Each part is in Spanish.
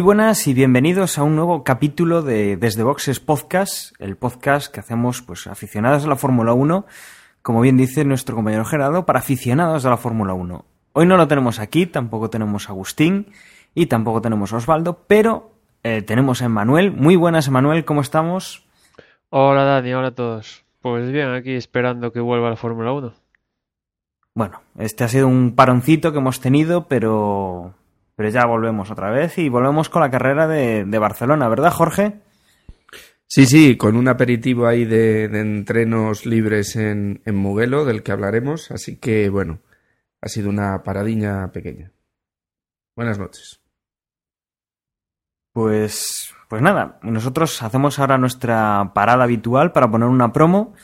Muy buenas y bienvenidos a un nuevo capítulo de Desde Boxes Podcast, el podcast que hacemos pues aficionados a la Fórmula 1, como bien dice nuestro compañero Gerardo, para aficionados a la Fórmula 1. Hoy no lo tenemos aquí, tampoco tenemos a Agustín y tampoco tenemos a Osvaldo, pero eh, tenemos a Emanuel. Muy buenas, Emanuel, ¿cómo estamos? Hola Dani, hola a todos. Pues bien, aquí esperando que vuelva la Fórmula 1. Bueno, este ha sido un paroncito que hemos tenido, pero pero ya volvemos otra vez y volvemos con la carrera de, Barcelona, ¿verdad, Jorge? Sí, sí, con un aperitivo ahí de, entrenos libres en, en, Muguelo, del que hablaremos. Así que, bueno, ha sido una paradiña pequeña. Buenas noches. Pues, pues nada, nosotros hacemos ahora nuestra parada habitual para poner una promo.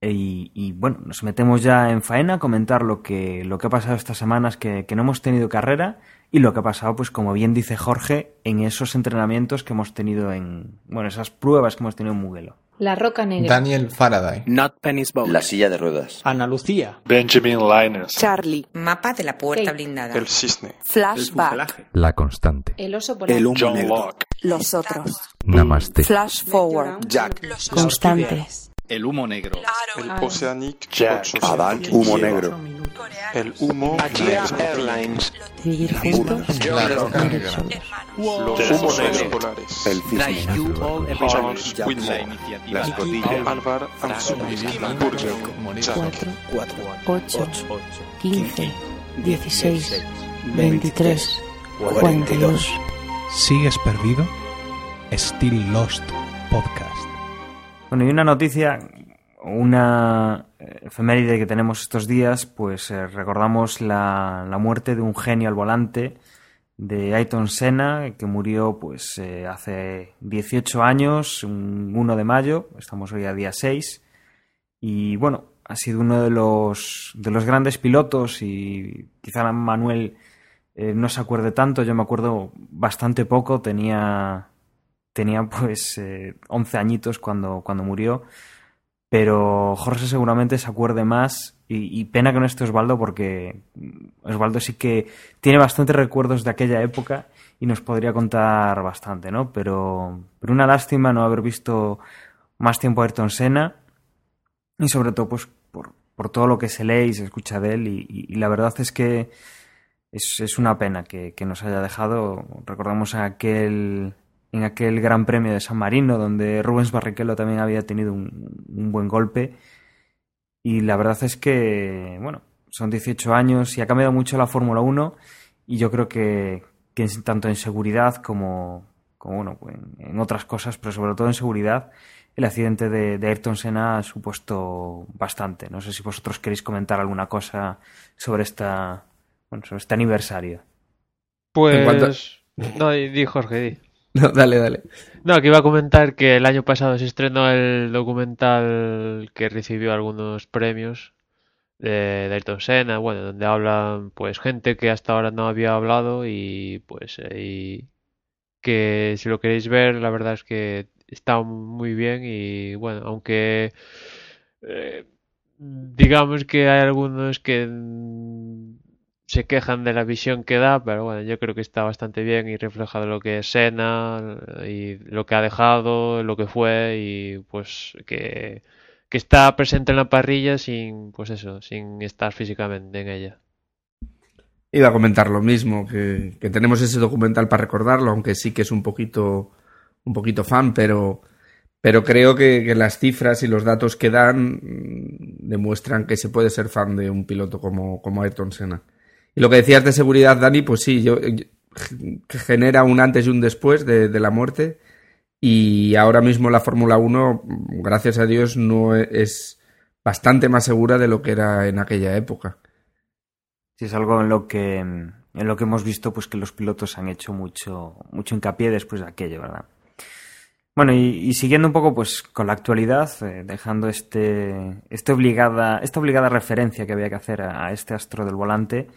Y, bueno, nos metemos ya en faena a comentar lo que, lo que ha pasado estas semanas que, que no hemos tenido carrera y lo que ha pasado, pues como bien dice Jorge, en esos entrenamientos que hemos tenido en, bueno, esas pruebas que hemos tenido en Mugello. La Roca Negra. Daniel Faraday. Not Penny's Boat. La silla de ruedas. Ana Lucía. Benjamin Linus. Charlie. Mapa de la puerta blindada. El cisne. Flashback. La constante. El oso polar. El John Locke. Los otros. Namaste. Flash forward. Jack. Constantes. El humo negro. El Oceanic. Jack. Adán. Humo negro. El humo Airlines. Vivir juntos. La roca negra. Los humos negros polares. El cisne. Charles Whitmore. La escotilla. Álvar Burger. 4, 8, 15, 16, 23, 42. ¿Sigues perdido? Still Lost Podcast. Bueno, y una noticia, una efeméride que tenemos estos días, pues eh, recordamos la, la, muerte de un genio al volante de Ayton Senna, que murió pues eh, hace 18 años, un 1 de mayo, estamos hoy a día 6, y bueno, ha sido uno de los, de los grandes pilotos y quizá Manuel eh, no se acuerde tanto, yo me acuerdo bastante poco, tenía tenía pues eh, 11 añitos cuando, cuando murió, pero Jorge seguramente se acuerde más y, pena que no esté Osvaldo porque Osvaldo sí que tiene bastantes recuerdos de aquella época y nos podría contar bastante, ¿no? Pero, pero una lástima no haber visto más tiempo a Ayrton Senna y sobre todo pues por, por todo lo que se lee y se escucha de él y, y, y la verdad es que es, es una pena que, que, nos haya dejado. Recordamos aquel en aquel Gran Premio de San Marino, donde Rubens Barrichello también había tenido un, un, buen golpe. Y la verdad es que, bueno, son 18 años y ha cambiado mucho la Fórmula 1 y yo creo que, que tanto en seguridad como, como bueno, en, en, otras cosas, pero sobre todo en seguridad, el accidente de, de, Ayrton Senna ha supuesto bastante. No sé si vosotros queréis comentar alguna cosa sobre esta, bueno, sobre este aniversario. Pues... No, di Jorge, di. No, dale, dale. No, que iba a comentar que el año pasado se estrenó el documental que recibió algunos premios de, Ayrton Senna, bueno, donde hablan pues gente que hasta ahora no había hablado y pues que si lo queréis ver, la verdad es que está muy bien y bueno, aunque eh, digamos que hay algunos que se quejan de la visión que da, pero bueno, yo creo que está bastante bien y refleja lo que es Sena y lo que ha dejado, lo que fue y pues que, que está presente en la parrilla sin, pues eso, sin estar físicamente en ella. Iba a comentar lo mismo, que, que tenemos ese documental para recordarlo, aunque sí que es un poquito, un poquito fan, pero, pero creo que, que, las cifras y los datos que dan demuestran que se puede ser fan de un piloto como, como Ayrton Senna. Y lo que decías de seguridad, Dani, pues sí, yo, genera un antes y un después de, la muerte. Y ahora mismo la Fórmula 1, gracias a Dios, no es bastante más segura de lo que era en aquella época. Sí, es algo en lo que en lo que hemos visto pues que los pilotos han hecho mucho mucho hincapié después de aquello, ¿verdad? Bueno, y, siguiendo un poco pues con la actualidad, eh, dejando este, este obligada, esta obligada referencia que había que hacer a este astro del volante,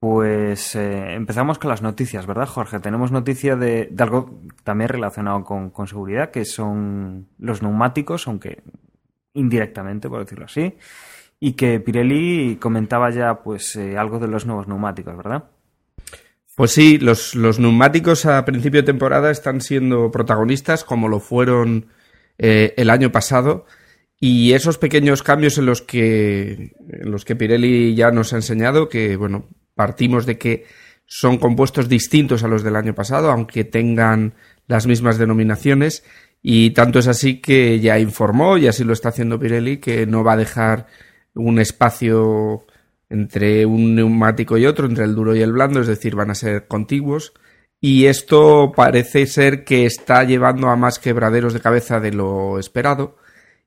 pues eh, empezamos con las noticias, ¿verdad, Jorge? Tenemos noticia de, algo también relacionado con, con, seguridad, que son los neumáticos, aunque indirectamente, por decirlo así, y que Pirelli comentaba ya pues eh, algo de los nuevos neumáticos, ¿verdad? Pues sí, los, los, neumáticos a principio de temporada están siendo protagonistas como lo fueron eh, el año pasado y esos pequeños cambios en los que en los que Pirelli ya nos ha enseñado que bueno partimos de que son compuestos distintos a los del año pasado aunque tengan las mismas denominaciones y tanto es así que ya informó y así lo está haciendo Pirelli que no va a dejar un espacio entre un neumático y otro, entre el duro y el blando, es decir, van a ser contiguos. Y esto parece ser que está llevando a más quebraderos de cabeza de lo esperado.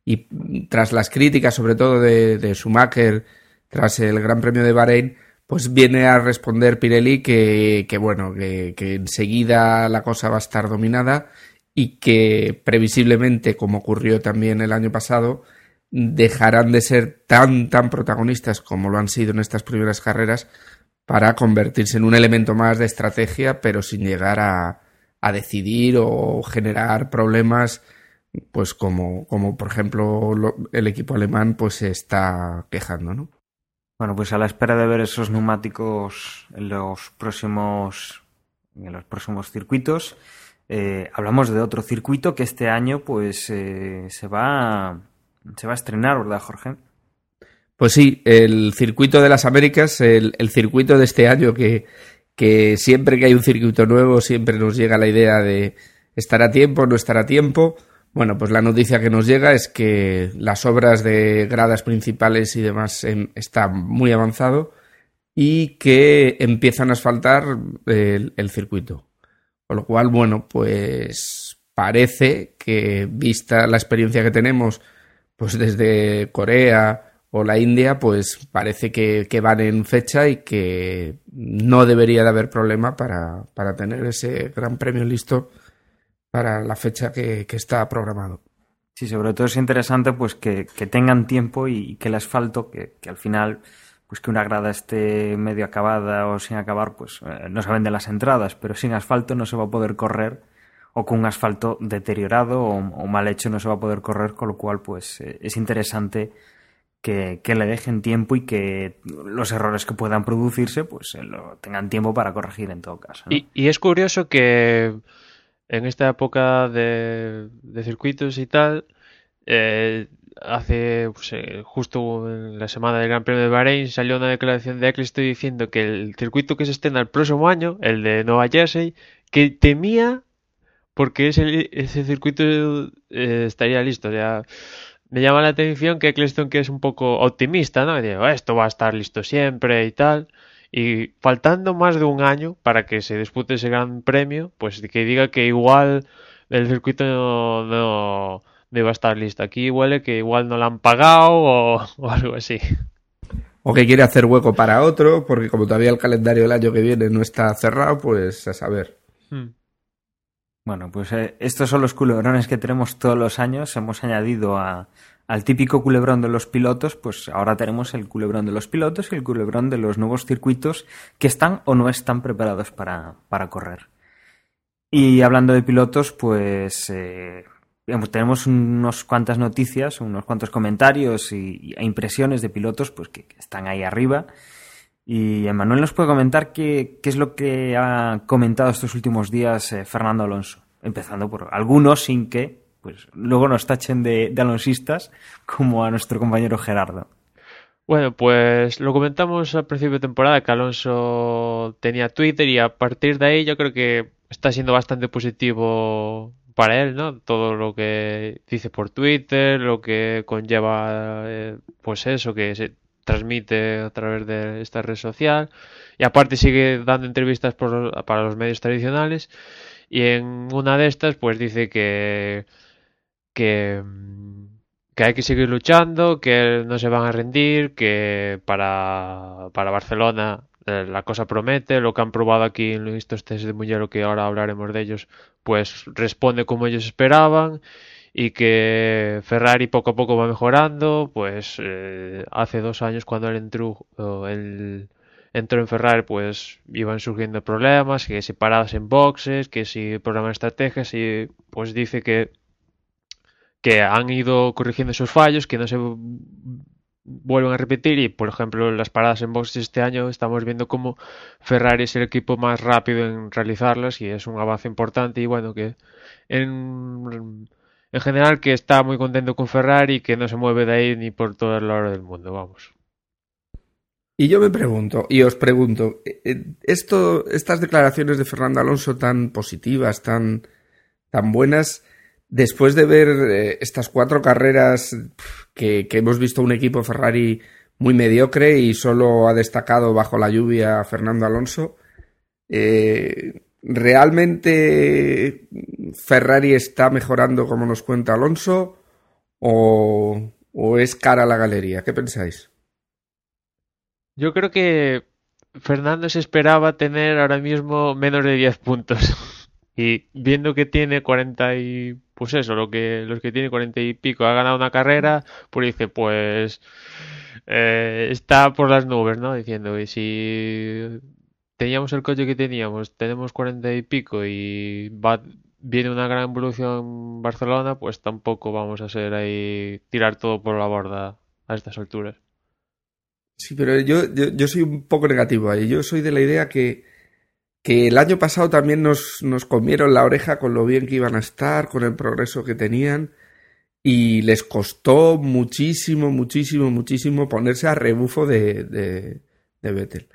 Y tras las críticas, sobre todo de, Schumacher, tras el Gran Premio de Bahrein, pues viene a responder Pirelli que, bueno, que, que enseguida la cosa va a estar dominada y que previsiblemente, como ocurrió también el año pasado, dejarán de ser tan, tan protagonistas como lo han sido en estas primeras carreras para convertirse en un elemento más de estrategia, pero sin llegar a, a decidir o generar problemas, pues como, como por ejemplo lo, el equipo alemán pues se está quejando, ¿no? Bueno, pues a la espera de ver esos neumáticos en los próximos, en los próximos circuitos, eh, hablamos de otro circuito que este año pues eh, se va se va a estrenar, ¿verdad, Jorge? Pues sí, el circuito de las Américas, el, el circuito de este año que, que, siempre que hay un circuito nuevo siempre nos llega la idea de estar a tiempo, no estar a tiempo. Bueno, pues la noticia que nos llega es que las obras de gradas principales y demás eh, está muy avanzado y que empiezan a asfaltar el, el circuito. Con lo cual, bueno, pues parece que vista la experiencia que tenemos pues desde Corea o la India, pues parece que, que, van en fecha y que no debería de haber problema para, para tener ese gran premio listo para la fecha que, que está programado. Sí, sobre todo es interesante pues que, que tengan tiempo y, que el asfalto, que, que, al final, pues que una grada esté medio acabada o sin acabar, pues eh, no se venden las entradas, pero sin asfalto no se va a poder correr o con un asfalto deteriorado o, o, mal hecho no se va a poder correr, con lo cual pues eh, es interesante que, que, le dejen tiempo y que los errores que puedan producirse pues eh, lo tengan tiempo para corregir en todo caso. ¿no? Y, y, es curioso que en esta época de, circuitos y tal, eh, hace pues, eh, justo en la semana del Gran Premio de Bahrein salió una declaración de Eccleston diciendo que el circuito que se estrena el próximo año, el de Nueva Jersey, que temía porque ese, ese circuito eh, estaría listo. Ya me llama la atención que Eccleston, que es un poco optimista, ¿no? Digo, esto va a estar listo siempre y tal. Y faltando más de un año para que se dispute ese gran premio, pues que diga que igual el circuito no, no, no iba a estar listo. Aquí huele que igual no lo han pagado o, o algo así. O que quiere hacer hueco para otro, porque como todavía el calendario del año que viene no está cerrado, pues a saber. Hmm. Bueno, pues eh, estos son los culebrones que tenemos todos los años. Hemos añadido a, al típico culebrón de los pilotos, pues ahora tenemos el culebrón de los pilotos y el culebrón de los nuevos circuitos que están o no están preparados para, para correr. Y hablando de pilotos, pues eh, tenemos unos cuantas noticias, unos cuantos comentarios y, e impresiones de pilotos pues que, están ahí arriba. Y Emanuel nos puede comentar qué, qué, es lo que ha comentado estos últimos días eh, Fernando Alonso, empezando por algunos sin que pues luego nos tachen de, de alonsistas como a nuestro compañero Gerardo. Bueno, pues lo comentamos al principio de temporada que Alonso tenía Twitter y a partir de ahí yo creo que está siendo bastante positivo para él, ¿no? Todo lo que dice por Twitter, lo que conlleva, eh, pues eso, que se transmite a través de esta red social y aparte sigue dando entrevistas por, para los medios tradicionales y en una de estas pues dice que que, que hay que seguir luchando, que no se van a rendir, que para, para Barcelona eh, la cosa promete, lo que han probado aquí en estos test de Mugello, que ahora hablaremos de ellos, pues responde como ellos esperaban y que Ferrari poco a poco va mejorando, pues eh, hace dos años cuando él entró, él entró en Ferrari, pues iban surgiendo problemas, que si paradas en boxes, que si problemas de estrategias, y pues dice que que han ido corrigiendo esos fallos, que no se vuelven a repetir. Y por ejemplo las paradas en boxes este año estamos viendo como Ferrari es el equipo más rápido en realizarlas y es un avance importante. Y bueno que en, en general que está muy contento con Ferrari y que no se mueve de ahí ni por toda la hora del mundo. Vamos. Y yo me pregunto y os pregunto eh, esto estas declaraciones de Fernando Alonso tan positivas tan tan buenas después de ver eh, estas cuatro carreras que, hemos visto un equipo Ferrari muy mediocre y solo ha destacado bajo la lluvia Fernando Alonso, eh, ¿realmente Ferrari está mejorando como nos cuenta Alonso o, es cara la galería? ¿Qué pensáis? Yo creo que Fernando se esperaba tener ahora mismo menos de 10 puntos. Y viendo que tiene 40 y pues eso, lo que los que tiene 40 y pico ha ganado una carrera, pues dice, pues eh, está por las nubes, ¿no? Diciendo, y si teníamos el coche que teníamos, tenemos 40 y pico y va viene una gran evolución en Barcelona, pues tampoco vamos a ser ahí tirar todo por la borda a estas alturas. Sí, pero yo, yo, yo soy un poco negativo ahí. Yo soy de la idea que que el año pasado también nos, nos comieron la oreja con lo bien que iban a estar, con el progreso que tenían, y les costó muchísimo, muchísimo, muchísimo ponerse a rebufo de, de, de Vettel.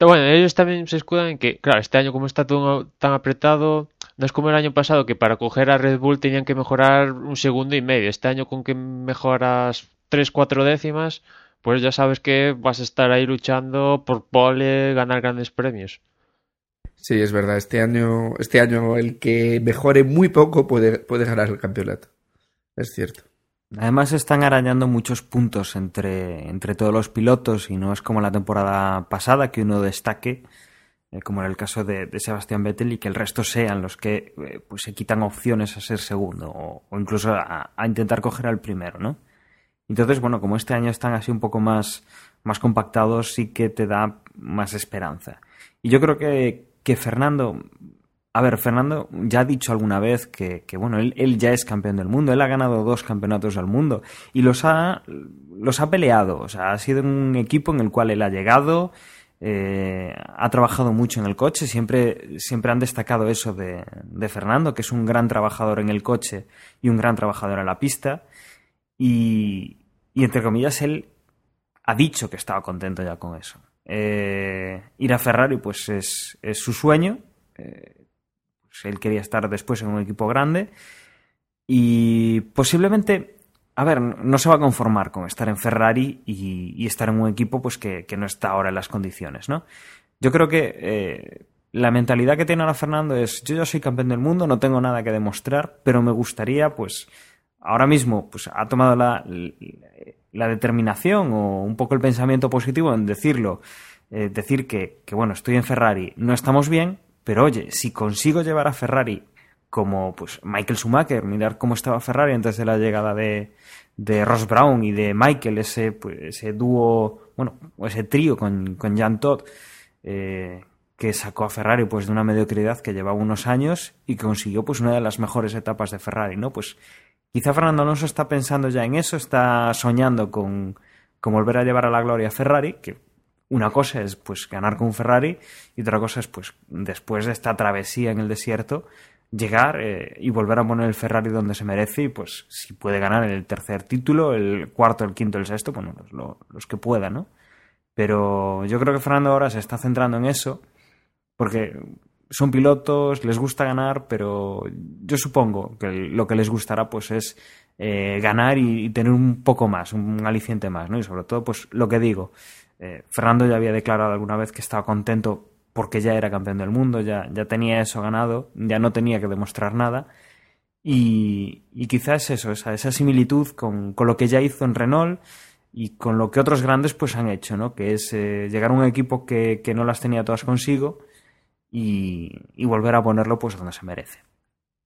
bueno, ellos también se escudan en que, claro, este año como está todo tan apretado, no es como el año pasado que para coger a Red Bull tenían que mejorar un segundo y medio. Este año con que mejoras tres, cuatro décimas, pues ya sabes que vas a estar ahí luchando por pole, ganar grandes premios. Sí, es verdad. Este año, este año el que mejore muy poco puede, puede ganar el campeonato. Es cierto. Además están arañando muchos puntos entre, entre todos los pilotos y no es como la temporada pasada que uno destaque, eh, como en el caso de, Sebastián Vettel, y que el resto sean los que eh, pues se quitan opciones a ser segundo o, incluso a, a, intentar coger al primero, ¿no? Entonces, bueno, como este año están así un poco más, más compactados, sí que te da más esperanza. Y yo creo que, que Fernando, a ver, Fernando ya ha dicho alguna vez que, bueno, él, ya es campeón del mundo, él ha ganado dos campeonatos del mundo y los ha, los ha peleado, o sea, ha sido un equipo en el cual él ha llegado, eh, ha trabajado mucho en el coche, siempre, siempre han destacado eso de, Fernando, que es un gran trabajador en el coche y un gran trabajador en la pista y entre comillas, él ha dicho que estaba contento ya con eso. Eh, ir a Ferrari pues es, su sueño. Eh, pues él quería estar después en un equipo grande y posiblemente, a ver, no se va a conformar con estar en Ferrari y, estar en un equipo pues que, no está ahora en las condiciones, ¿no? Yo creo que eh, la mentalidad que tiene ahora Fernando es yo ya soy campeón del mundo, no tengo nada que demostrar, pero me gustaría pues ahora mismo pues ha tomado la, la determinación o un poco el pensamiento positivo en decirlo, eh, decir que, que, bueno, estoy en Ferrari, no estamos bien, pero oye, si consigo llevar a Ferrari como pues Michael Schumacher, mirar cómo estaba Ferrari antes de la llegada de, de Ross Brown y de Michael, ese, pues, ese dúo, bueno, ese trío con, con Jan Todd, eh, que sacó a Ferrari pues de una mediocridad que llevaba unos años y consiguió pues una de las mejores etapas de Ferrari, ¿no? Pues Quizá Fernando Alonso está pensando ya en eso, está soñando con, volver a llevar a la gloria a Ferrari, que una cosa es pues ganar con Ferrari y otra cosa es pues después de esta travesía en el desierto llegar eh, y volver a poner el Ferrari donde se merece y pues si puede ganar el tercer título, el cuarto, el quinto, el sexto, bueno, los, los que pueda, ¿no? Pero yo creo que Fernando ahora se está centrando en eso porque son pilotos, les gusta ganar, pero yo supongo que lo que les gustará pues es eh, ganar y, tener un poco más, un aliciente más, ¿no? Y sobre todo, pues lo que digo, eh, Fernando ya había declarado alguna vez que estaba contento porque ya era campeón del mundo, ya, ya tenía eso ganado, ya no tenía que demostrar nada. Y, quizás eso, esa, esa similitud con, con, lo que ya hizo en Renault, y con lo que otros grandes pues han hecho, ¿no? Que es eh, llegar a un equipo que, que, no las tenía todas consigo y, volver a ponerlo pues donde se merece.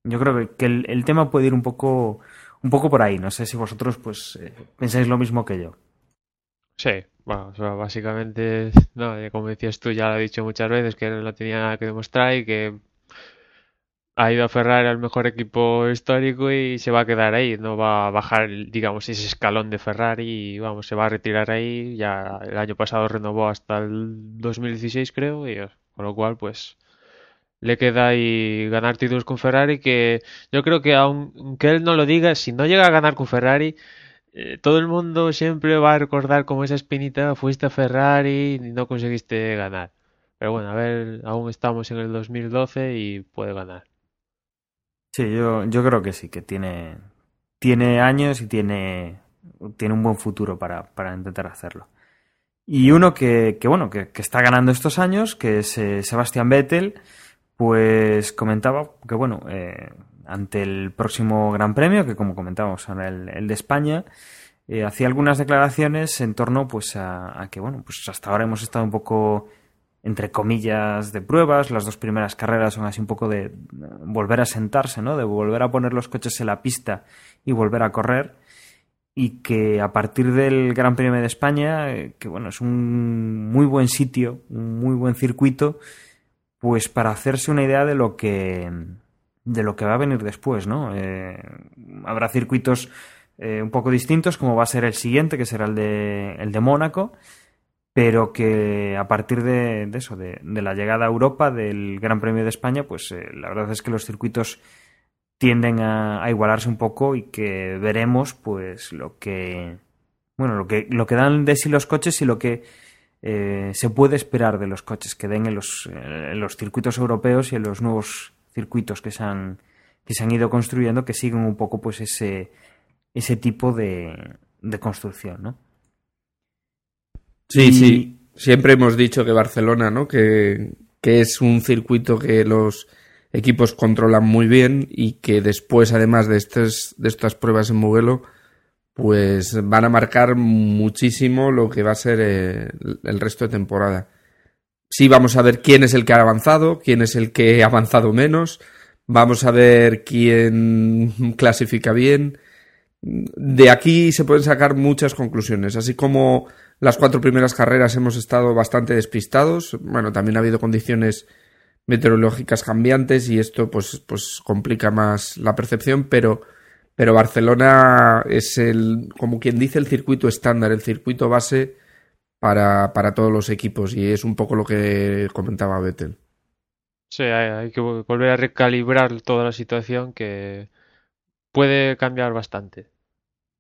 Yo creo que, el, tema puede ir un poco, un poco por ahí. No sé si vosotros pues eh, pensáis lo mismo que yo. Sí, bueno, o sea, básicamente, no, como decías tú, ya lo he dicho muchas veces, que no tenía que demostrar y que ha ido a Ferrari al mejor equipo histórico y se va a quedar ahí, no va a bajar, digamos, ese escalón de Ferrari y vamos, se va a retirar ahí. Ya el año pasado renovó hasta el 2016, creo, y con lo cual, pues le queda ahí ganar títulos con Ferrari que yo creo que aunque él no lo diga, si no llega a ganar con Ferrari, eh, todo el mundo siempre va a recordar como esa espinita, fuiste a Ferrari y no conseguiste ganar. Pero bueno, a ver, aún estamos en el 2012 y puede ganar. Sí, yo, yo creo que sí, que tiene, tiene años y tiene, tiene un buen futuro para, para intentar hacerlo. Y uno que, que bueno, que, está ganando estos años, que es eh, Sebastián Vettel, pues comentaba que bueno, eh, ante el próximo Gran Premio, que como comentábamos ahora el, el de España, eh, hacía algunas declaraciones en torno pues a, a, que bueno, pues hasta ahora hemos estado un poco entre comillas, de pruebas. Las dos primeras carreras son así un poco de volver a sentarse, ¿no? De volver a poner los coches en la pista y volver a correr. Y que a partir del Gran Premio de España, eh, que bueno, es un muy buen sitio, un muy buen circuito, pues para hacerse una idea de lo que de lo que va a venir después, ¿no? Eh, habrá circuitos eh, un poco distintos, como va a ser el siguiente, que será el de el de Mónaco pero que a partir de, de eso, de, de, la llegada a Europa del Gran Premio de España, pues eh, la verdad es que los circuitos tienden a, a, igualarse un poco y que veremos pues lo que bueno lo que lo que dan de sí los coches y lo que eh, se puede esperar de los coches que den en los, en los circuitos europeos y en los nuevos circuitos que se han que se han ido construyendo que siguen un poco pues ese ese tipo de, de construcción, ¿no? Sí, y... sí. Siempre hemos dicho que Barcelona, ¿no? Que, que, es un circuito que los equipos controlan muy bien y que después, además de, estes, de estas pruebas en Mugello, pues van a marcar muchísimo lo que va a ser eh, el resto de temporada. Sí, vamos a ver quién es el que ha avanzado, quién es el que ha avanzado menos, vamos a ver quién clasifica bien. De aquí se pueden sacar muchas conclusiones, así como las cuatro primeras carreras hemos estado bastante despistados. Bueno, también ha habido condiciones meteorológicas cambiantes y esto pues, pues complica más la percepción, pero, pero Barcelona es el, como quien dice, el circuito estándar, el circuito base para, para todos los equipos y es un poco lo que comentaba Vettel. Sí, hay, hay que volver a recalibrar toda la situación que puede cambiar bastante.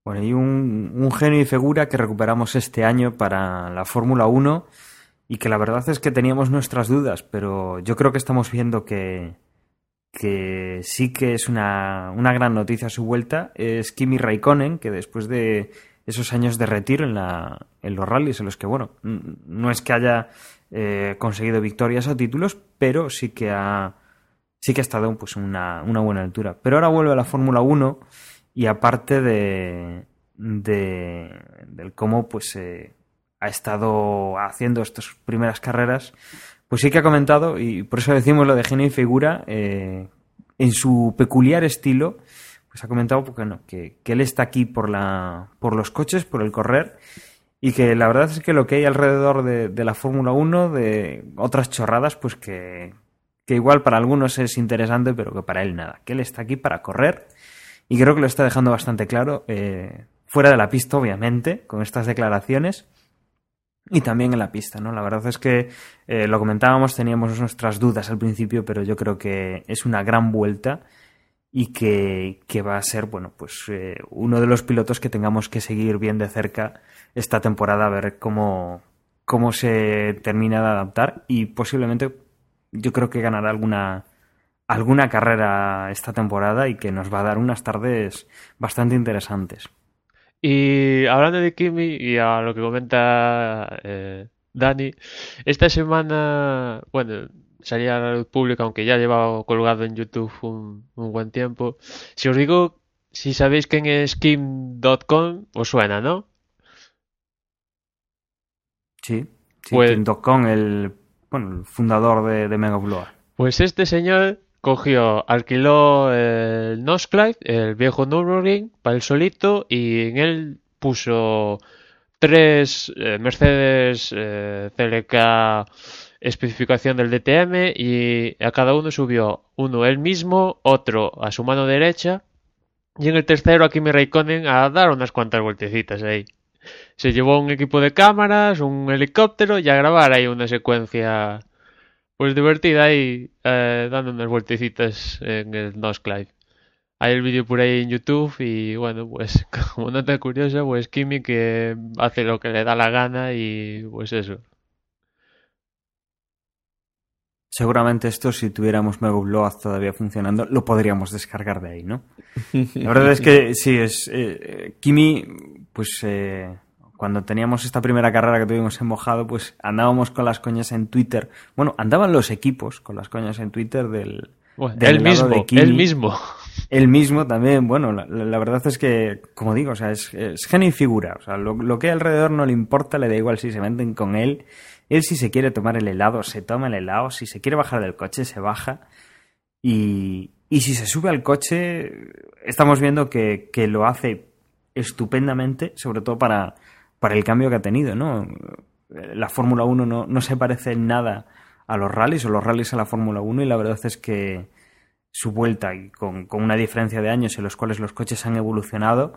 Bueno, y un, un, genio y figura que recuperamos este año para la Fórmula 1 y que la verdad es que teníamos nuestras dudas, pero yo creo que estamos viendo que, que sí que es una, una gran noticia a su vuelta. Es Kimi Raikkonen, que después de esos años de retiro en, la, en los rallies, en los que, bueno, no es que haya eh, conseguido victorias o títulos, pero sí que ha, sí que ha estado pues, una, una buena altura. Pero ahora vuelve a la Fórmula 1 y aparte de, de del cómo pues eh, ha estado haciendo estas primeras carreras, pues sí que ha comentado, y por eso decimos lo de genio y figura, eh, en su peculiar estilo, pues ha comentado porque, no, que, que, él está aquí por, la, por los coches, por el correr, y que la verdad es que lo que hay alrededor de, de la Fórmula 1, de otras chorradas, pues que, que igual para algunos es interesante, pero que para él nada, que él está aquí para correr y creo que lo está dejando bastante claro, eh, fuera de la pista, obviamente, con estas declaraciones. Y también en la pista, ¿no? La verdad es que eh, lo comentábamos, teníamos nuestras dudas al principio, pero yo creo que es una gran vuelta y que, que va a ser, bueno, pues eh, uno de los pilotos que tengamos que seguir bien de cerca esta temporada, a ver cómo, cómo se termina de adaptar y posiblemente yo creo que ganará alguna, alguna carrera esta temporada y que nos va a dar unas tardes bastante interesantes. Y hablando de Kimi y a lo que comenta eh, Dani, esta semana, bueno, salía a la luz pública, aunque ya llevaba colgado en YouTube un, un buen tiempo. Si os digo, si sabéis quién es Kim.com, os suena, ¿no? Sí, sí Pues- Tim Docon, el, bueno, el fundador de, de Mega. Pues este señor cogió, alquiló el Nosclive, el viejo Nürburgring, para él solito y en él puso tres eh, Mercedes eh, CLK especificación del DTM y a cada uno subió uno él mismo, otro a su mano derecha y en el tercero a Kimi Raikkonen a dar unas cuantas vueltecitas ahí. Se llevó un equipo de cámaras, un helicóptero y a grabar ahí una secuencia pues divertida ahí eh, dando unas vueltecitas en el Nosclive. Hay el vídeo por ahí en YouTube y bueno, pues como nota curiosa, pues Kimi que hace lo que le da la gana y pues eso. Seguramente esto, si tuviéramos Mega Blower todavía funcionando, lo podríamos descargar de ahí, ¿no? La verdad es que sí, es. eh, Kimi, pues eh, cuando teníamos esta primera carrera que tuvimos en mojado, pues andábamos con las coñas en Twitter. Bueno, andaban los equipos con las coñas en Twitter del. Bueno, del él helado mismo, de Kimi. él mismo. Él mismo también, bueno, la, la verdad es que, como digo, o sea, es, es genio y figura. O sea, lo, lo que hay alrededor no le importa, le da igual si se meten con él. Él si se quiere tomar el helado, se toma el helado. Si se quiere bajar del coche, se baja. Y, y si se sube al coche, estamos viendo que, que lo hace estupendamente, sobre todo para, para el cambio que ha tenido, ¿no? La Fórmula 1 no, no se parece en nada a los rallies o los rallies a la Fórmula 1 y la verdad es que su vuelta y con, con una diferencia de años en los cuales los coches han evolucionado,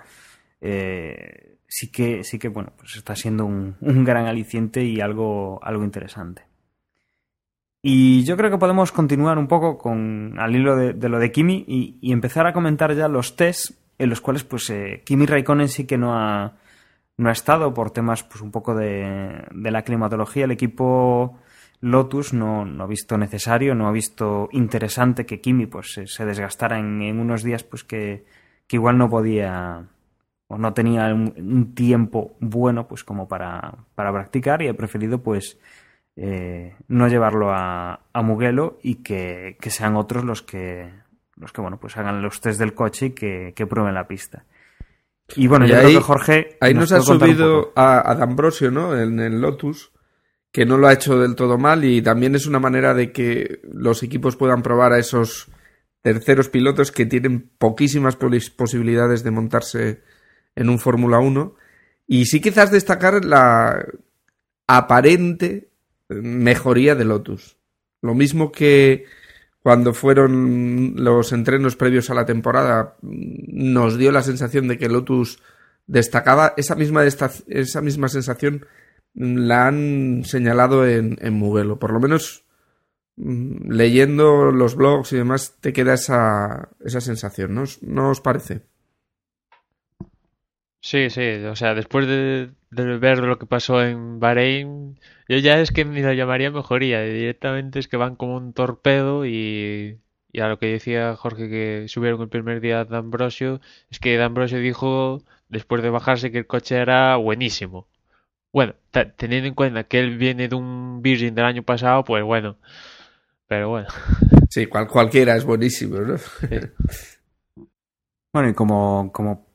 eh, sí que, sí que bueno, pues está siendo un, un gran aliciente y algo, algo interesante. Y yo creo que podemos continuar un poco con al hilo de, lo de Kimi y, y empezar a comentar ya los tests en los cuales pues eh, Kimi Raikkonen sí que no ha, no ha estado por temas pues un poco de, de la climatología. El equipo Lotus no, no ha visto necesario, no ha visto interesante que Kimi pues se, desgastara en, en unos días pues que, que igual no podía o no tenía un, un tiempo bueno pues como para, para practicar y ha preferido pues eh, no llevarlo a, a Mugello y que, que sean otros los que los que bueno pues hagan los test del coche y que, que prueben la pista. Y bueno, Y yo ahí- creo que Jorge Ahí nos, ha subido a, a D'Ambrosio, ¿no? En el Lotus, que no lo ha hecho del todo mal y también es una manera de que los equipos puedan probar a esos terceros pilotos que tienen poquísimas posibilidades de montarse en un Fórmula 1. Y sí quizás destacar la aparente mejoría de Lotus. Lo mismo que cuando fueron los entrenos previos a la temporada, nos dio la sensación de que Lotus destacaba. Esa misma, esa misma sensación la han señalado en, en Mugello. Por lo menos mm, leyendo los blogs y demás te queda esa, esa sensación, ¿no? os- ¿No os parece? Sí, sí, o sea, después de, de ver lo que pasó en Bahrein, yo ya es que ni lo llamaría mejoría, directamente es que van como un torpedo y, y a lo que decía Jorge que subieron el primer día de Ambrosio, es que D'Ambrosio dijo después de bajarse que el coche era buenísimo. Bueno, teniendo en cuenta que él viene de un Virgin del año pasado, pues bueno, pero bueno. Sí, cual- cualquiera es buenísimo, ¿no? Bueno, y como, como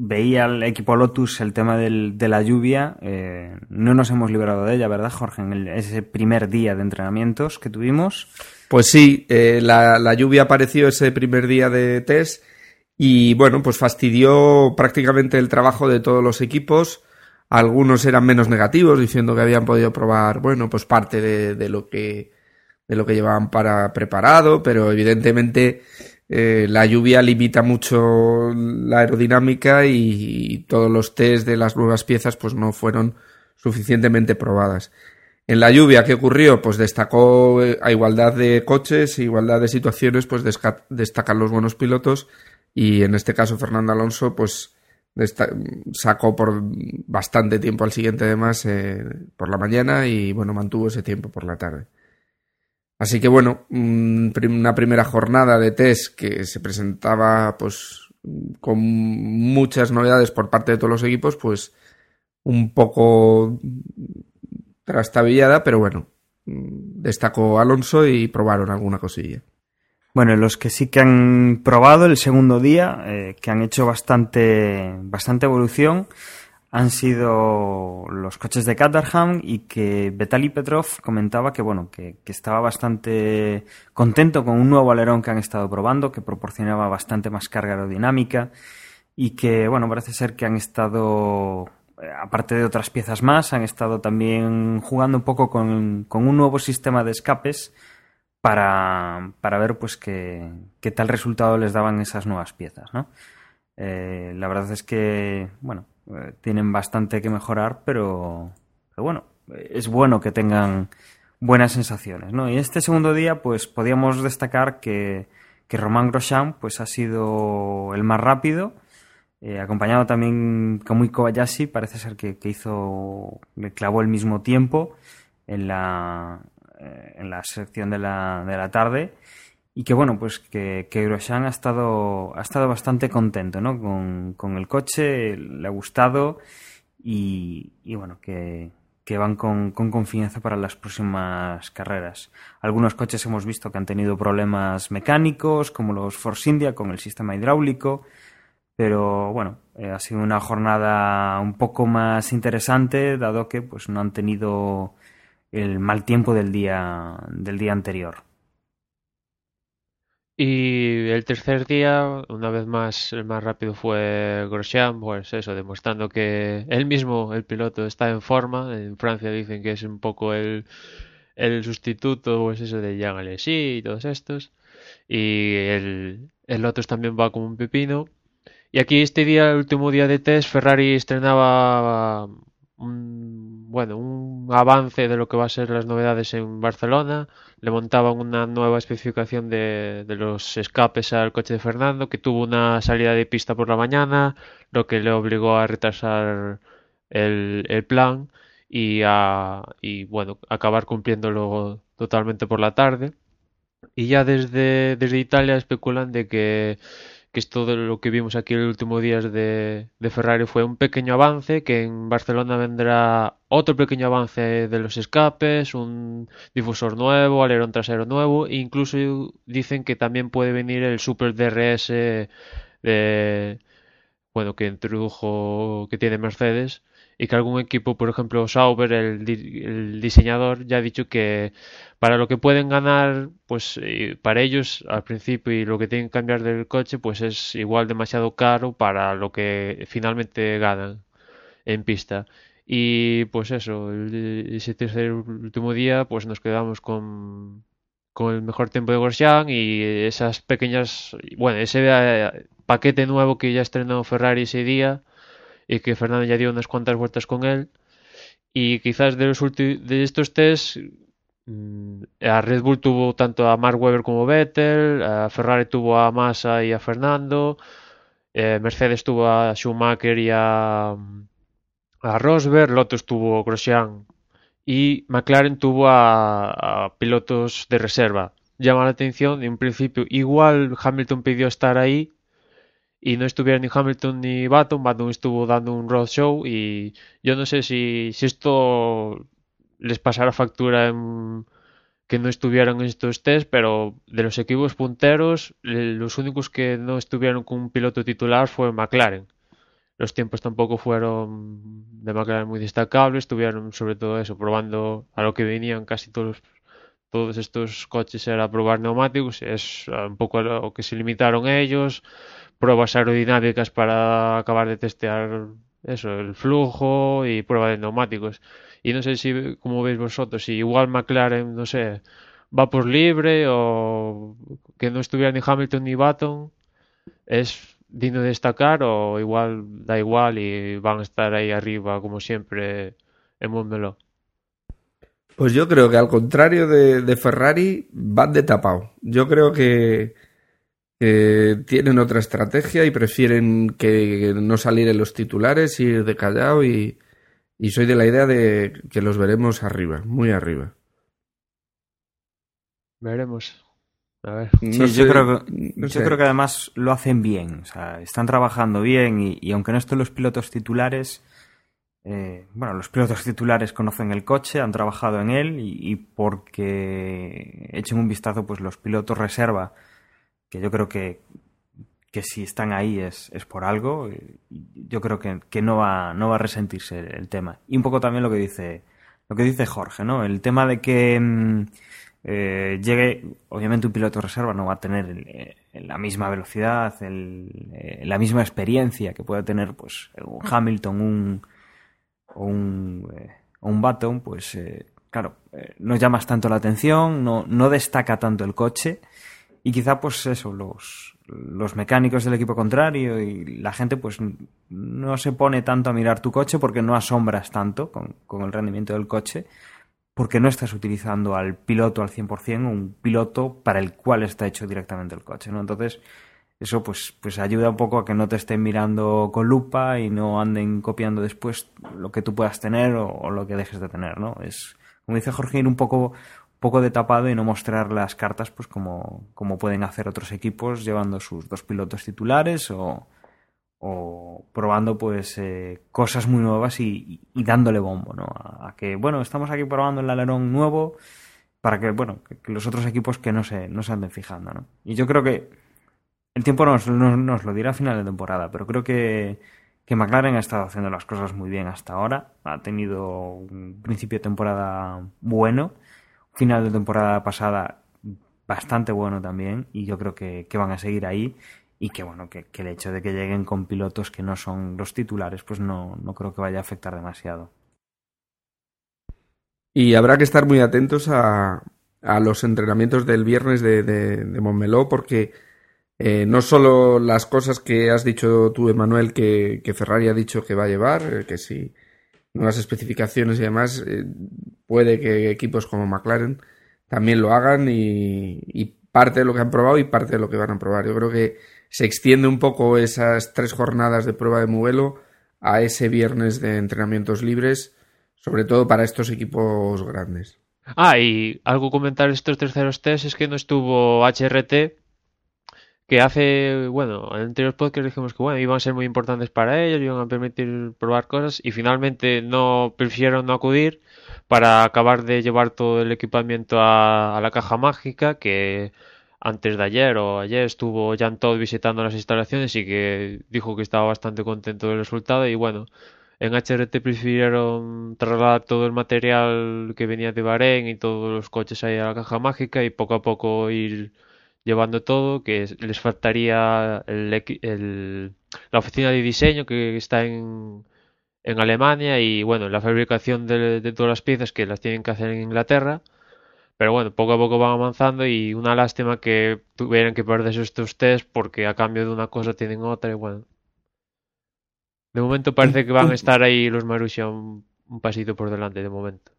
veía el equipo Lotus el tema del- de la lluvia, eh, no nos hemos librado de ella, ¿verdad, Jorge? En ese primer día de entrenamientos que tuvimos. Pues sí, eh, la, la lluvia apareció ese primer día de test y bueno, pues fastidió prácticamente el trabajo de todos los equipos. Algunos eran menos negativos, diciendo que habían podido probar, bueno, pues parte de, de lo que de lo que llevaban para preparado, pero evidentemente eh, la lluvia limita mucho la aerodinámica y, todos los test de las nuevas piezas pues no fueron suficientemente probadas. En la lluvia, ¿qué ocurrió? Pues destacó eh, a igualdad de coches, igualdad de situaciones, pues destacan los buenos pilotos y en este caso Fernando Alonso pues sacó por bastante tiempo al siguiente además eh, por la mañana y bueno mantuvo ese tiempo por la tarde. Así que bueno, una primera jornada de test que se presentaba pues con muchas novedades por parte de todos los equipos, pues un poco trastabillada, pero bueno, destacó Alonso y probaron alguna cosilla. Bueno, los que sí que han probado el segundo día, eh, que han hecho bastante, bastante evolución, han sido los coches de Caterham y que Vitaly Petrov comentaba que bueno que, que, estaba bastante contento con un nuevo alerón que han estado probando que proporcionaba bastante más carga aerodinámica y que bueno parece ser que han estado eh, aparte de otras piezas más han estado también jugando un poco con, con un nuevo sistema de escapes para, para ver pues qué, qué tal resultado les daban esas nuevas piezas ¿no? Eh, la verdad es que bueno eh, tienen bastante que mejorar, pero, bueno, es bueno que tengan buenas sensaciones, ¿no? Y este segundo día, pues podíamos destacar que, que Román Grosjean pues ha sido el más rápido, eh, acompañado también Kamui Kobayashi, parece ser que, que hizo, le clavó el mismo tiempo en la, eh, en la sección de la, de la tarde y que bueno, pues que, que Grosjean ha estado, ha estado bastante contento ¿no? con, con el coche, le ha gustado y, y bueno, que, que van con, con, confianza para las próximas carreras. Algunos coches hemos visto que han tenido problemas mecánicos, como los Force India con el sistema hidráulico, pero bueno, eh, ha sido una jornada un poco más interesante, dado que pues no han tenido el mal tiempo del día, del día anterior. Y el tercer día, una vez más, el más rápido fue Grosjean, pues eso, demostrando que él mismo, el piloto, está en forma. En Francia dicen que es un poco el, el sustituto, pues eso de Jean Alesi y todos estos. Y el, el Lotus también va como un pepino. Y aquí este día, el último día de test, Ferrari estrenaba bueno, un avance de lo que va a ser las novedades en Barcelona. Le montaban una nueva especificación de, de, los escapes al coche de Fernando, que tuvo una salida de pista por la mañana, lo que le obligó a retrasar el, plan y a y bueno, acabar cumpliéndolo totalmente por la tarde. Y ya desde, desde Italia especulan de que que esto de lo que vimos aquí los últimos días de, de, Ferrari fue un pequeño avance, que en Barcelona vendrá otro pequeño avance de los escapes, un difusor nuevo, alerón trasero nuevo, e incluso dicen que también puede venir el Super DRS de, bueno, que introdujo, que tiene Mercedes, y que algún equipo, por ejemplo Sauber, el, diseñador, ya ha dicho que para lo que pueden ganar, pues para ellos al principio y lo que tienen que cambiar del coche, pues es igual demasiado caro para lo que finalmente ganan en pista. Y pues eso, ese tercer último día, pues nos quedamos con, con el mejor tiempo de Grosjean y esas pequeñas, bueno, ese eh, paquete nuevo que ya estrenó Ferrari ese día y que Fernando ya dio unas cuantas vueltas con él. Y quizás de, los de estos test, mmm, a Red Bull tuvo tanto a Mark Webber como Vettel, a Ferrari tuvo a Massa y a Fernando, eh, Mercedes tuvo a Schumacher y a, a Rosberg, Lotus tuvo Grosjean y McLaren tuvo a, a pilotos de reserva. Llama la atención, en principio, igual Hamilton pidió estar ahí, y no estuvieron ni Hamilton ni Baton. Baton estuvo dando un road show y yo no sé si, si esto les pasará factura en que no estuvieron en estos test, pero de los equipos punteros, los únicos que no estuvieron con un piloto titular fue McLaren. Los tiempos tampoco fueron de McLaren muy destacables, estuvieron sobre todo eso, probando a lo que venían casi todos todos estos coches era probar neumáticos, es un poco lo que se limitaron ellos, pruebas aerodinámicas para acabar de testear eso, el flujo y prueba de neumáticos. Y no sé si, como veis vosotros, si igual McLaren, no sé, va por libre o que no estuviera ni Hamilton ni Baton, es digno de destacar o igual da igual y van a estar ahí arriba como siempre en Montmeló. Pues yo creo que al contrario de, de Ferrari van de tapado. Yo creo que eh, tienen otra estrategia y prefieren que no salir en los titulares, ir de callado y, y soy de la idea de que los veremos arriba, muy arriba. Veremos. A ver. Sí, no yo, creo que, no yo sé. creo que además lo hacen bien, o sea, están trabajando bien y, y aunque no estén los pilotos titulares, eh, bueno, los pilotos titulares conocen el coche, han trabajado en él y, y porque echen un vistazo, pues los pilotos reserva que yo creo que, que si están ahí es, es por algo. Yo creo que, que, no, va, no va a resentirse el tema. Y un poco también lo que dice, lo que dice Jorge, ¿no? El tema de que mm, eh, llegue, obviamente un piloto reserva no va a tener el, la misma velocidad, el, eh, la misma experiencia que puede tener pues un Hamilton un, un, eh, un Baton, pues eh, claro, eh, no llamas tanto la atención, no, no destaca tanto el coche y quizá pues eso, los, los mecánicos del equipo contrario y la gente pues no se pone tanto a mirar tu coche porque no asombras tanto con, con el rendimiento del coche porque no estás utilizando al piloto al 100%, un piloto para el cual está hecho directamente el coche, ¿no? Entonces, eso pues, pues ayuda un poco a que no te estén mirando con lupa y no anden copiando después lo que tú puedas tener o, o lo que dejes de tener, ¿no? Es, como dice Jorge, ir un poco, poco de tapado y no mostrar las cartas pues como, como pueden hacer otros equipos llevando sus dos pilotos titulares o, o probando pues eh, cosas muy nuevas y, dándole bombo, ¿no? A, que, bueno, estamos aquí probando el alerón nuevo para que, bueno, que los otros equipos que no se, no se anden fijando, ¿no? Y yo creo que el tiempo nos, nos, nos, lo dirá a final de temporada, pero creo que, que McLaren ha estado haciendo las cosas muy bien hasta ahora. Ha tenido un principio de temporada bueno, final de temporada pasada bastante bueno también, y yo creo que, van a seguir ahí y que bueno que, el hecho de que lleguen con pilotos que no son los titulares pues no, no creo que vaya a afectar demasiado. Y habrá que estar muy atentos a, los entrenamientos del viernes de, Montmeló porque eh, no solo las cosas que has dicho tú Emanuel que, que, Ferrari ha dicho que va a llevar eh, que si nuevas especificaciones y demás eh, puede que equipos como McLaren también lo hagan y, parte de lo que han probado y parte de lo que van a probar yo creo que se extiende un poco esas tres jornadas de prueba de modelo a ese viernes de entrenamientos libres, sobre todo para estos equipos grandes. Ah, y algo comentar estos terceros test es que no estuvo HRT, que hace, bueno, en anteriores podcasts dijimos que bueno, iban a ser muy importantes para ellos, iban a permitir probar cosas y finalmente no prefirieron no acudir para acabar de llevar todo el equipamiento a, a la caja mágica que antes de ayer o ayer estuvo Jan Todd visitando las instalaciones y que dijo que estaba bastante contento del resultado y bueno, en HRT prefirieron trasladar todo el material que venía de Bahrein y todos los coches ahí a la caja mágica y poco a poco ir llevando todo, que les faltaría el, el, la oficina de diseño que está en, en Alemania y bueno, la fabricación de, todas las piezas que las tienen que hacer en Inglaterra pero bueno, poco a poco van avanzando y una lástima que tuvieran que perderse estos test porque a cambio de una cosa tienen otra y bueno. De momento parece que van a estar ahí los Marussia un, pasito por delante de momento.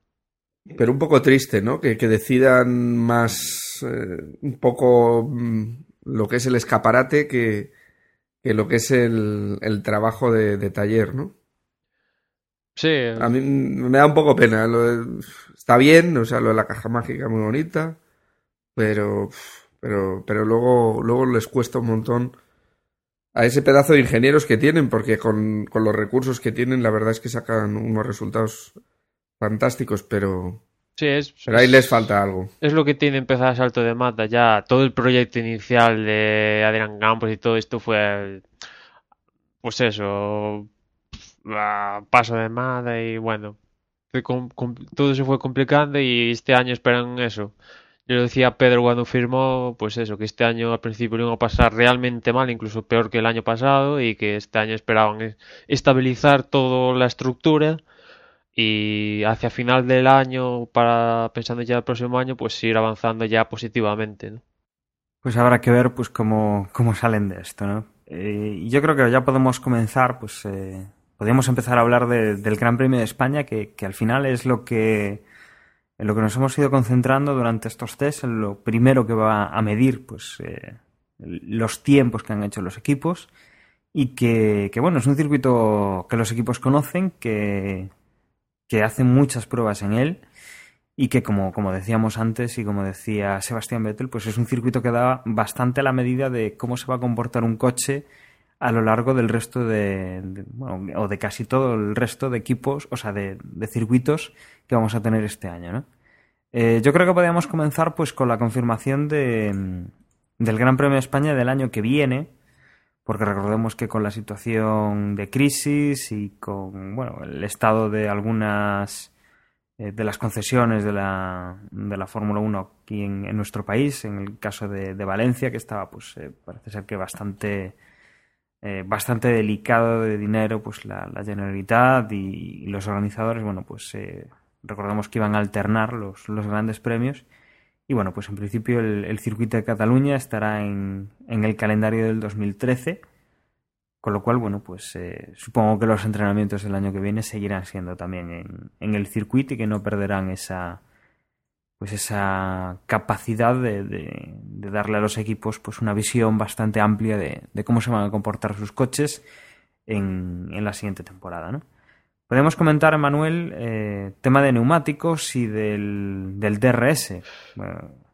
Pero un poco triste, ¿no? Que decidan más eh, un poco mmm, lo que es el escaparate que, que lo que es el, el trabajo de, de, taller, ¿no? Sí. A mí me da un poco pena. Lo de, está bien, o sea, lo de la caja mágica muy bonita, pero, pero, pero luego, luego les cuesta un montón a ese pedazo de ingenieros que tienen, porque con, con los recursos que tienen, la verdad es que sacan unos resultados fantásticos, pero, Sí, es, Pero ahí les falta algo. Es lo que tiene empezar a salto de mata. Ya todo el proyecto inicial de Adrián Campos y todo esto fue. Pues eso. Paso de mata y bueno todo se fue complicando y este año esperan eso. Yo lo decía a Pedro cuando firmó, pues eso, que este año al principio lo iban a pasar realmente mal, incluso peor que el año pasado, y que este año esperaban estabilizar toda la estructura y hacia final del año, para pensando ya el próximo año, pues ir avanzando ya positivamente. ¿no? Pues habrá que ver pues cómo, cómo salen de esto, ¿no? Eh, yo creo que ya podemos comenzar, pues eh, podríamos empezar a hablar de, del Gran Premio de España, que, que, al final es lo que en lo que nos hemos ido concentrando durante estos test, en lo primero que va a medir pues eh, los tiempos que han hecho los equipos y que, que, bueno, es un circuito que los equipos conocen, que, que hacen muchas pruebas en él y que como, como decíamos antes y como decía Sebastián Vettel, pues es un circuito que da bastante a la medida de cómo se va a comportar un coche a lo largo del resto de, de, bueno, o de casi todo el resto de equipos, o sea, de, de circuitos que vamos a tener este año, ¿no? Eh, yo creo que podríamos comenzar pues con la confirmación de, del Gran Premio de España del año que viene, porque recordemos que con la situación de crisis y con bueno, el estado de algunas eh, de las concesiones de la, de la Fórmula 1 aquí en, nuestro país, en el caso de, de Valencia, que estaba, pues eh, parece ser que bastante, eh, bastante delicado de dinero, pues la, la y, los organizadores, bueno, pues eh, recordemos que iban a alternar los, los grandes premios. Y bueno, pues en principio el, circuito de Cataluña estará en, el calendario del 2013. Con lo cual, bueno, pues eh, supongo que los entrenamientos del año que viene seguirán siendo también en, el circuito y que no perderán esa pues esa capacidad de, darle a los equipos pues una visión bastante amplia de, de cómo se van a comportar sus coches en, en la siguiente temporada, ¿no? Podemos comentar, Manuel, eh, tema de neumáticos y del, del DRS.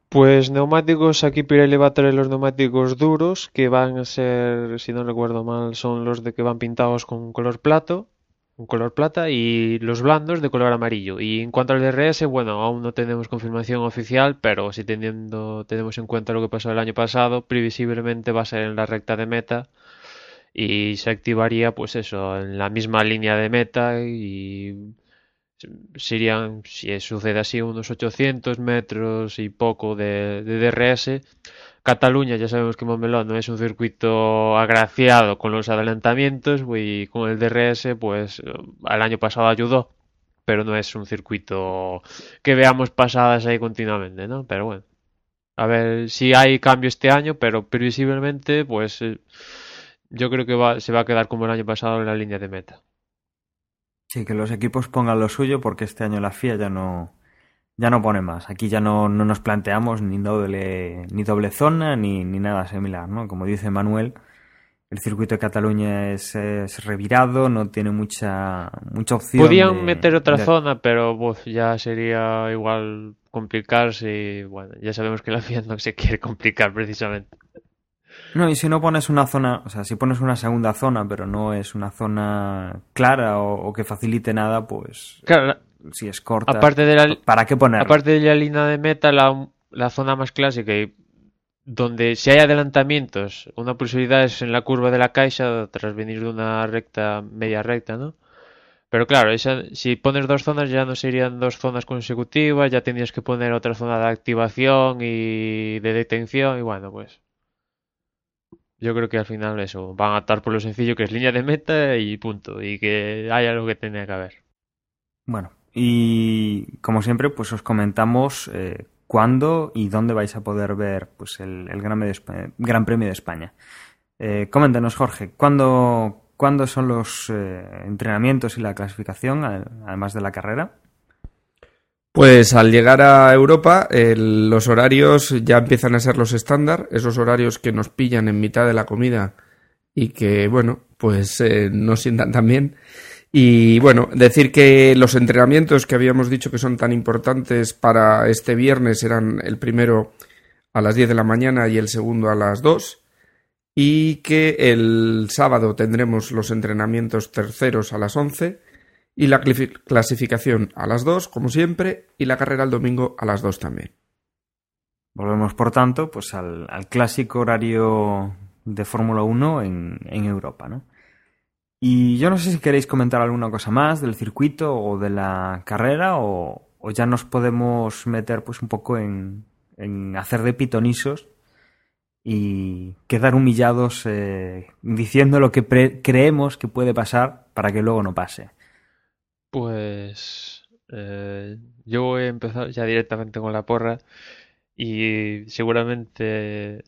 Pues neumáticos, aquí Pirelli va a traer los neumáticos duros, que van a ser, si no recuerdo mal, son los de que van pintados con color plato, color plata, y los blandos de color amarillo. Y en cuanto al DRS, bueno, aún no tenemos confirmación oficial, pero si teniendo, tenemos en cuenta lo que pasó el año pasado, previsiblemente va a ser en la recta de meta y se activaría, pues eso, en la misma línea de meta y serían, si sucede así, unos 800 metros y poco de, de DRS. Cataluña, ya sabemos que Montmeló no es un circuito agraciado con los adelantamientos y con el DRS, pues el año pasado ayudó, pero no es un circuito que veamos pasadas ahí continuamente, ¿no? Pero bueno, a ver si hay cambio este año, pero previsiblemente, pues yo creo que va, se va a quedar como el año pasado en la línea de meta. Sí, que los equipos pongan lo suyo porque este año la FIA ya no ya no pone más. Aquí ya no, no nos planteamos ni doble ni doble zona ni, ni nada similar, ¿no? Como dice Manuel, el circuito de Cataluña es, es revirado, no tiene mucha mucha opción. Podían de, meter otra de... zona, pero uf, ya sería igual complicarse y bueno, ya sabemos que la FIA no se quiere complicar precisamente. No, y si no pones una zona, o sea, si pones una segunda zona, pero no es una zona clara o, o que facilite nada, pues. Claro, la, si es corta. Aparte de la, ¿Para qué ponerla? Aparte de la línea de meta, la, la zona más clásica y donde si hay adelantamientos, una posibilidad es en la curva de la caixa tras venir de una recta, media recta, ¿no? Pero claro, esa, si pones dos zonas ya no serían dos zonas consecutivas, ya tendrías que poner otra zona de activación y de detención y bueno, pues yo creo que al final eso, van a estar por lo sencillo que es línea de meta y punto, y que haya lo que tenía que haber. Bueno, y como siempre, pues os comentamos eh, cuándo y dónde vais a poder ver pues el, Gran, Premio de España. Eh, coméntanos, Jorge, ¿cuándo, ¿cuándo son los eh, entrenamientos y la clasificación, además de la carrera? Pues al llegar a Europa, el, los horarios ya empiezan a ser los estándar, esos horarios que nos pillan en mitad de la comida y que, bueno, pues eh, no sientan tan bien. Y bueno, decir que los entrenamientos que habíamos dicho que son tan importantes para este viernes eran el primero a las 10 de la mañana y el segundo a las 2. Y que el sábado tendremos los entrenamientos terceros a las 11 y la clasificación a las 2, como siempre, y la carrera el domingo a las 2 también. Volvemos, por tanto, pues al, clásico horario de Fórmula 1 en, Europa, ¿no? Y yo no sé si queréis comentar alguna cosa más del circuito o de la carrera o, ya nos podemos meter pues un poco en, en hacer de pitonisos y quedar humillados eh, diciendo lo que creemos que puede pasar para que luego no pase. Pues eh, yo voy a empezar ya directamente con la porra y seguramente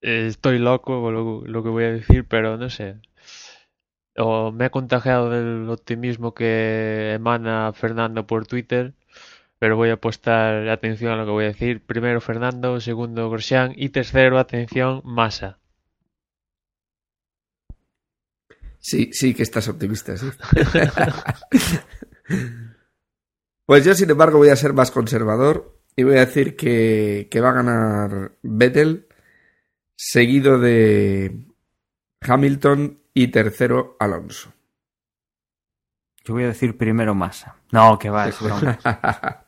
estoy loco con lo, lo, que voy a decir, pero no sé. O me he contagiado del optimismo que emana Fernando por Twitter, pero voy a prestar atención a lo que voy a decir. Primero Fernando, segundo Grosjean y tercero, atención, Massa. Sí, sí que estás optimista, sí. pues yo, sin embargo, voy a ser más conservador y voy a decir que, que va a ganar Vettel, seguido de Hamilton y tercero Alonso. Yo voy a decir primero Massa. No, que va, es broma.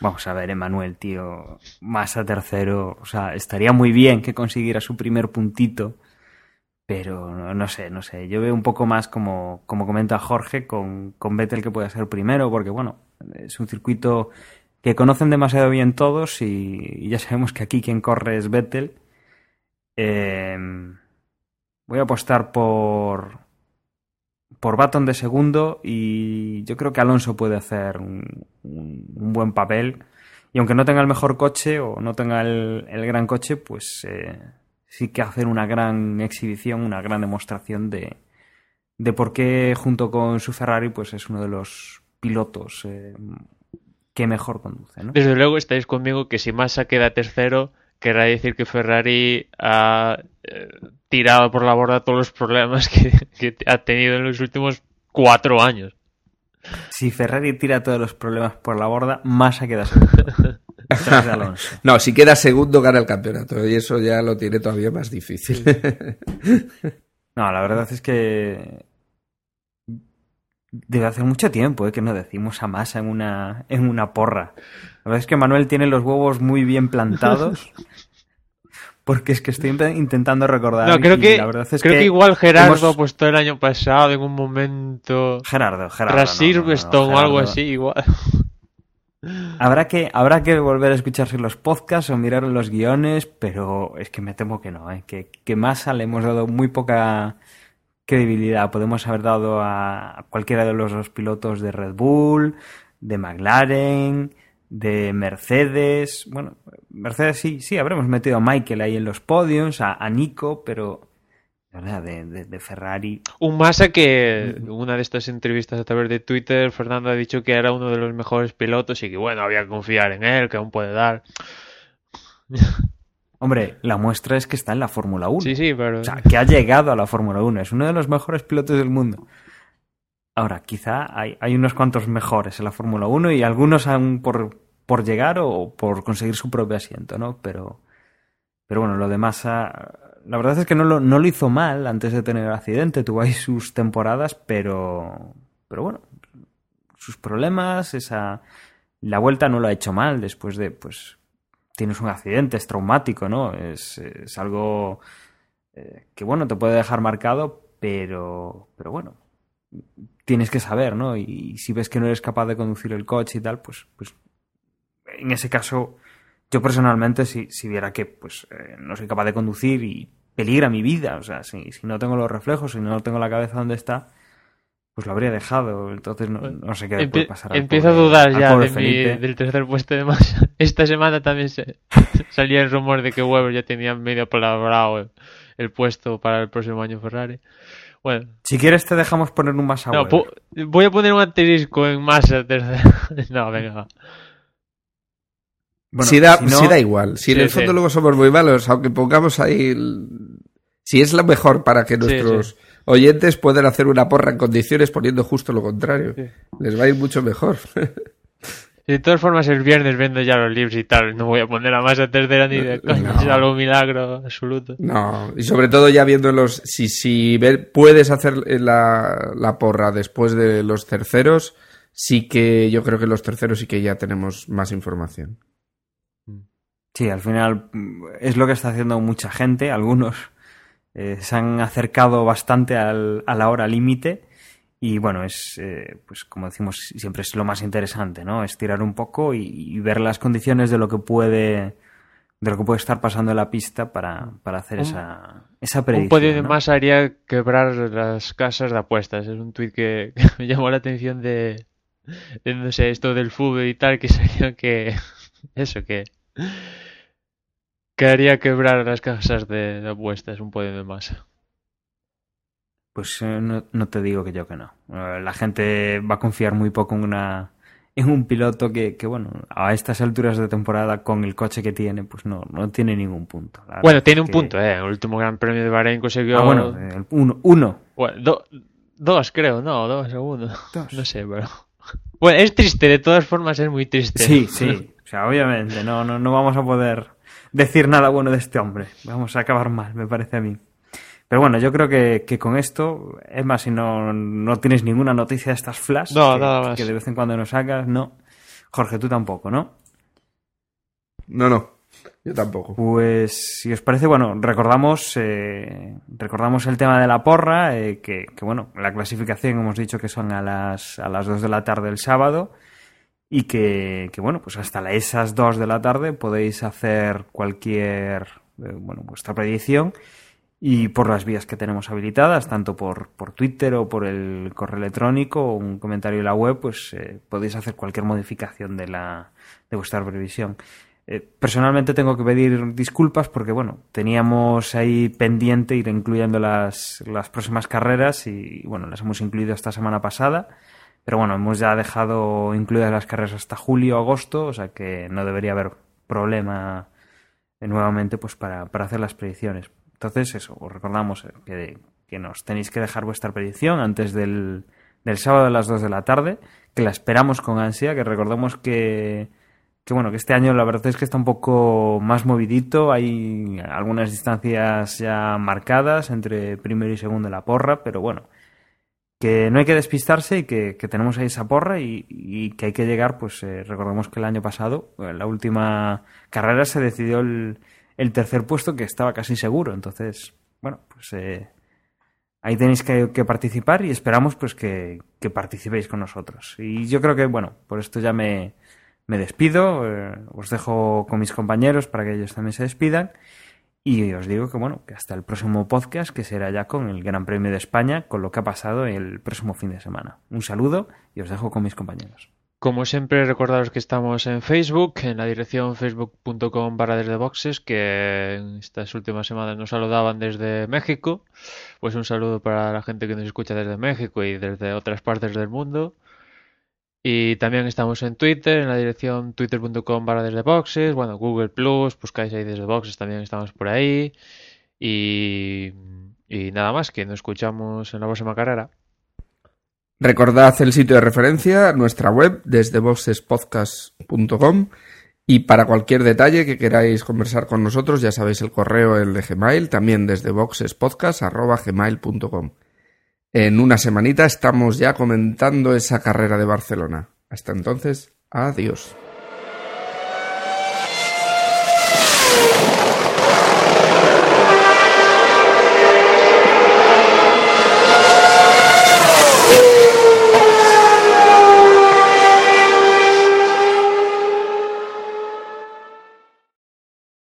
Vamos a ver, Emanuel, tío. Massa tercero. O sea, estaría muy bien que consiguiera su primer puntito Pero no, no sé, no sé. Yo veo un poco más como, como comenta Jorge con, con Vettel que puede ser primero, porque bueno, es un circuito que conocen demasiado bien todos y, ya sabemos que aquí quien corre es Vettel. Eh, voy a apostar por, por Baton de segundo y yo creo que Alonso puede hacer un, un- un buen papel. Y aunque no tenga el mejor coche o no tenga el, el gran coche, pues eh, sí que hacer una gran exhibición, una gran demostración de, de por qué junto con su Ferrari pues es uno de los pilotos eh, que mejor conduce. ¿no? Desde luego estáis conmigo que si Massa queda tercero, querrá decir que Ferrari ha eh, tirado por la borda todos los problemas que, que ha tenido en los últimos cuatro años. Si Ferrari tira todos los problemas por la borda, Massa queda segundo. Detrás de Alonso. No, si queda segundo gana el campeonato y eso ya lo tiene todavía más difícil. No, la verdad es que debe hace mucho tiempo eh, que no decimos a Massa en una, en una porra. La verdad es que Manuel tiene los huevos muy bien plantados. Porque es que estoy intentando recordar. No, creo y que, la verdad es creo que, que igual Gerardo hemos- apostó el año pasado en un momento Gerardo, Gerardo. tras no, no, no, no, Silverstone o algo así, igual. Habrá que, habrá que volver a escucharse los podcasts o mirar los guiones, pero es que me temo que no, ¿eh? que, que Massa le hemos dado muy poca credibilidad. Podemos haber dado a cualquiera de los dos pilotos de Red Bull, de McLaren, de Mercedes. Bueno, Mercedes sí, sí, habremos metido a Michael ahí en los podios, a, a Nico, pero de Ferrari. Un Massa que una de estas entrevistas a través de Twitter, Fernando ha dicho que era uno de los mejores pilotos y que bueno, había que confiar en él, que aún puede dar. Hombre, la muestra es que está en la Fórmula 1. Sí, sí, pero... O sea, que ha llegado a la Fórmula 1. Es uno de los mejores pilotos del mundo. Ahora, quizá hay, hay unos cuantos mejores en la Fórmula 1 y algunos aún por, por llegar o por conseguir su propio asiento, ¿no? Pero, pero bueno, lo de Massa, la verdad es que no lo, no lo hizo mal antes de tener el accidente. Tuvo ahí sus temporadas, pero, pero bueno, sus problemas, esa, la vuelta no lo ha hecho mal después de, pues, tienes un accidente, es traumático, ¿no? Es, es algo eh, que, bueno, te puede dejar marcado, pero, pero bueno, tienes que saber, ¿no? Y, si ves que no eres capaz de conducir el coche y tal, pues, pues en ese caso, yo personalmente, si, si viera que pues eh, no soy capaz de conducir y peligra mi vida, o sea, si, si no tengo los reflejos, si no tengo la cabeza donde está, pues lo habría dejado. Entonces no, no sé qué le puede pasar. empiezo a dudar ya de mi- del tercer puesto de Massa. Esta semana también se, salía el rumor de que Weber ya tenía medio palabrado el, el puesto para el próximo año Ferrari. Bueno, Si quieres te dejamos poner un más a no, voy a poner un asterisco en tercero. No, venga, va. Bueno, si, da, si no- si da igual. Si en el fondo luego somos muy malos, aunque pongamos ahí. el- Si es lo mejor para que nuestros oyentes puedan hacer una porra en condiciones poniendo justo lo contrario. Les va a ir mucho mejor. De todas formas, el viernes vendo ya los libros y tal. No voy a poner a Massa tercera ni de coña. No. Es algo milagro absoluto. No, y sobre todo ya viendo los. Si, si ver- puedes hacer la, la porra después de los terceros, sí que yo creo que los terceros sí que ya tenemos más información. Sí, al final mm, es lo que está haciendo mucha gente. Algunos eh, se han acercado bastante al- a la hora límite. Y bueno, es, eh, pues como decimos, siempre es lo más interesante, ¿no? Estirar un poco y, y ver las condiciones de lo que puede de lo que puede estar pasando en la pista para, para hacer Un- esa, esa predicción. Un podio de ¿no? Massa haría quebrar las casas de apuestas. Es un tuit que, que me llamó la atención de, de, no sé, esto del fútbol y tal, que sería que, eso, que, que haría quebrar las casas de, apuestas, un de Massa. Pues eh, no, no te digo que yo que no. Eh, La gente va a confiar muy poco en una en un piloto que, que, bueno, a estas alturas de temporada con el coche que tiene, pues no, no tiene ningún punto. La Bueno, tiene un que- punto, ¿eh? El último Gran Premio de Bahrein consiguió... Ah, bueno, el uno, uno. Bueno, do- dos, creo, no, dos o uno. Dos. No sé, pero... Bueno, es triste, de todas formas es muy triste. Sí, sí. O sea, obviamente, no, no, no vamos a poder decir nada bueno de este hombre. Vamos a acabar mal, me parece a mí. Pero bueno, yo creo que, que con esto, es más, si no, no tienes ninguna noticia de estas flash No, que, nada más. que de vez en cuando nos sacas, no. Jorge, tú tampoco, ¿no? No, no. Yo tampoco. Pues, si os parece, bueno, recordamos, eh, recordamos el tema de la porra, eh, que, que, bueno, la clasificación hemos dicho que son a las, a las 2 de la tarde el sábado y que, que, bueno, pues hasta esas 2 de la tarde podéis hacer cualquier, eh, bueno, vuestra predicción y por las vías que tenemos habilitadas, tanto por, por Twitter o por el correo electrónico o un comentario en la web, pues eh, podéis hacer cualquier modificación de, la, de vuestra previsión. Eh, personalmente tengo que pedir disculpas porque, bueno, teníamos ahí pendiente ir incluyendo las, las próximas carreras y, bueno, las hemos incluido esta semana pasada. Pero bueno, hemos ya dejado incluidas las carreras hasta julio, agosto, o sea que no debería haber problema eh, nuevamente pues para, para hacer las predicciones. Entonces, eso, os recordamos que, que nos tenéis que dejar vuestra predicción antes del, del sábado a las 2 de la tarde, que la esperamos con ansia, que recordemos que, que bueno, que este año la verdad es que está un poco más movidito, hay algunas distancias ya marcadas entre primero y segundo de la porra, pero bueno, que no hay que despistarse y que, que tenemos ahí esa porra y, y, que hay que llegar, pues eh, recordemos que el año pasado, en la última carrera se decidió el, el tercer puesto que estaba casi seguro. Entonces, bueno, pues eh, ahí tenéis que, que, participar y esperamos pues que, que, participéis con nosotros. Y yo creo que, bueno, por esto ya me, me despido, eh, os dejo con mis compañeros para que ellos también se despidan. Y os digo que, bueno, que hasta el próximo podcast, que será ya con el Gran Premio de España, con lo que ha pasado el próximo fin de semana. Un saludo y os dejo con mis compañeros. Como siempre, recordaros que estamos en Facebook, en la dirección facebook.com barra desde boxes, que estas últimas semanas nos saludaban desde México. Pues un saludo para la gente que nos escucha desde México y desde otras partes del mundo. Y también estamos en Twitter, en la dirección twitter.com barra desde boxes. Bueno, Google Plus, buscáis ahí desde boxes, también estamos por ahí. Y, y nada más, que nos escuchamos en la próxima carrera. Recordad el sitio de referencia, nuestra web, desde boxespodcast.com. Y para cualquier detalle que queráis conversar con nosotros, ya sabéis el correo, el de Gmail, también desde boxespodcast.gmail.com. En una semanita estamos ya comentando esa carrera de Barcelona. Hasta entonces, adiós.